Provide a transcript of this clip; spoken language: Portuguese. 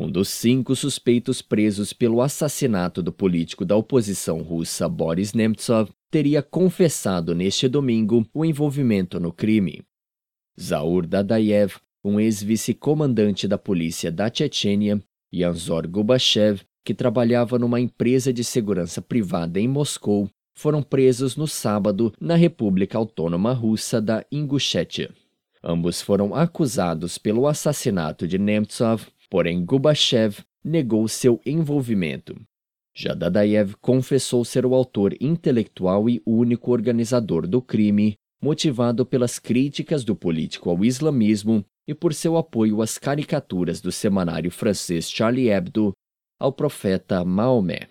Um dos cinco suspeitos presos pelo assassinato do político da oposição russa Boris Nemtsov teria confessado neste domingo o envolvimento no crime. Zaur Dadayev, um ex-vice-comandante da polícia da Chechênia, e Anzor Gubachev, que trabalhava numa empresa de segurança privada em Moscou, foram presos no sábado na República Autônoma Russa da Ingushétia. Ambos foram acusados pelo assassinato de Nemtsov, porém Gubachev negou seu envolvimento. Já Dadaev confessou ser o autor intelectual e único organizador do crime, motivado pelas críticas do político ao islamismo e por seu apoio às caricaturas do semanário francês Charlie Hebdo ao profeta Maomé.